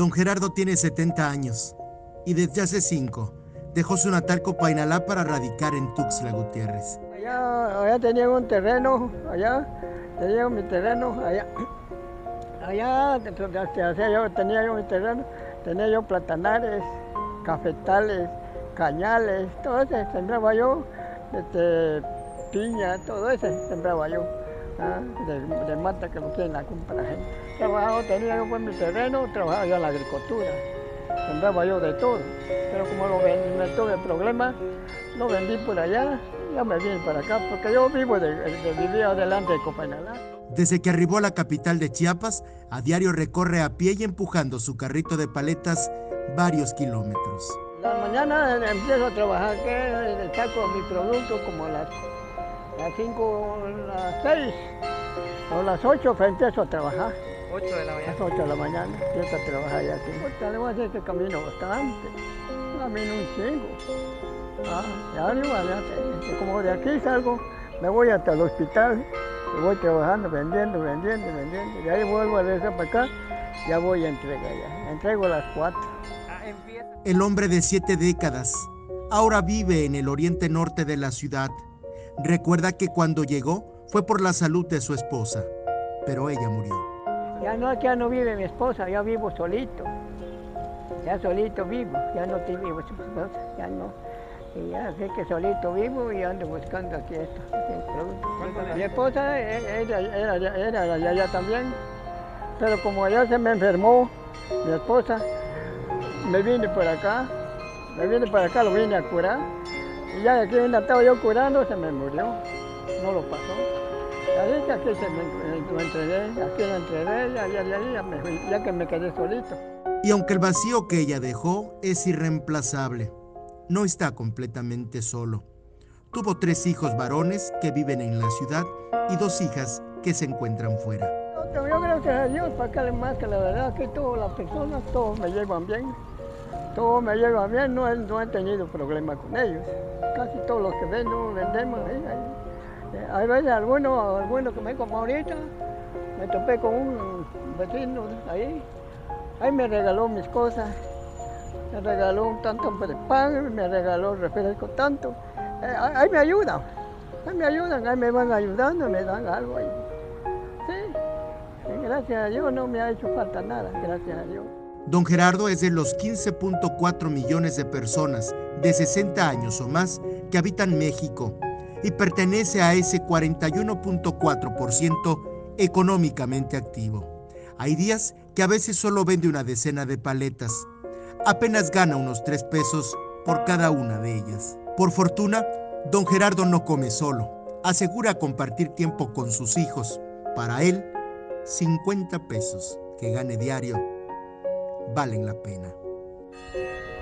Don Gerardo tiene 70 años y desde hace 5 dejó su natal Copainalá para radicar en Tuxtla Gutiérrez. Allá, allá tenía un terreno, allá tenía mi terreno, allá, allá yo, tenía yo mi terreno, tenía yo platanares, cafetales, cañales, todo eso sembraba yo, este, piña, todo eso sembraba yo, ¿ah? de, mata que no quieren la compra la gente. Trabajaba, tenía yo en mi terreno, trabajaba yo en la agricultura, sembraba yo de todo, pero como lo vendí, me tuve problemas, lo vendí por allá, ya me vine para acá, porque yo vivo de, de vivir adelante de Copenhague. Desde que arribó a la capital de Chiapas, a diario recorre a pie y empujando su carrito de paletas varios kilómetros. La mañana empiezo a trabajar, que saco mi producto como a las, 5, las 6 o las 8 empiezo a trabajar. 8 de la mañana. A las 8 de la mañana empiezo a trabajar ya aquí. Le voy a decir que camino bastante, camino un chingo. Ah, ya igual, ya, como de aquí salgo, me voy hasta el hospital, me voy trabajando, vendiendo, vendiendo, vendiendo. De ahí vuelvo a regresar para acá, ya voy a entregar ya. Entrego a las 4. El hombre de siete décadas ahora vive en el oriente norte de la ciudad. Recuerda que cuando llegó fue por la salud de su esposa, pero ella murió. Ya no, ya no vive mi esposa, ya vivo solito. Ya solito vivo, ya no te vivo su esposa, ya no. Y ya sé que solito vivo y ando buscando aquí esto. Mi esposa e, era, era, era, era allá también, pero como ella se me enfermó, mi esposa, me vine por acá, me vine para acá, lo vine a curar. Y ya aquí donde estaba yo curando, se me murió, no lo pasó. Así que aquí se me, lo entregué, aquí lo entregué, ya, ya, ya, ya que me quedé solito. Y aunque el vacío que ella dejó es irreemplazable, no está completamente solo. Tuvo tres hijos varones que viven en la ciudad y dos hijas que se encuentran fuera. Yo gracias a Dios, para que más que la verdad que todas las personas, todos me llevan bien. Todos me llevan bien, no, no he tenido problemas con ellos. Casi todos los que vendo, vendemos. Ahí, ahí. Hay veces algunos, algunos que me como ahorita, me topé con un vecino ahí, ahí me regaló mis cosas, me regaló un tanto de pan, me regaló refresco tanto. Eh, ahí me ayudan, ahí me ayudan, ahí me van ayudando, me dan algo ahí. Sí, gracias a Dios no me ha hecho falta nada, gracias a Dios. Don Gerardo es de los 15.4 millones de personas de 60 años o más que habitan México y pertenece a ese 41.4% económicamente activo. Hay días que a veces solo vende una decena de paletas. Apenas gana unos 3 pesos por cada una de ellas. Por fortuna, don Gerardo no come solo. Asegura compartir tiempo con sus hijos. Para él, 50 pesos que gane diario valen la pena.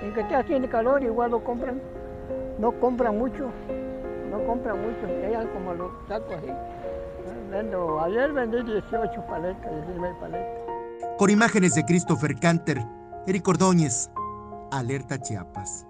En que haciendo calor igual lo compran. No compran mucho, no compran mucho. Ellas como lo saco así. Vendo, ayer vendí 18 paletas, 19 paletas. Con imágenes de Christopher Canter, Eric Ordóñez, Alerta Chiapas.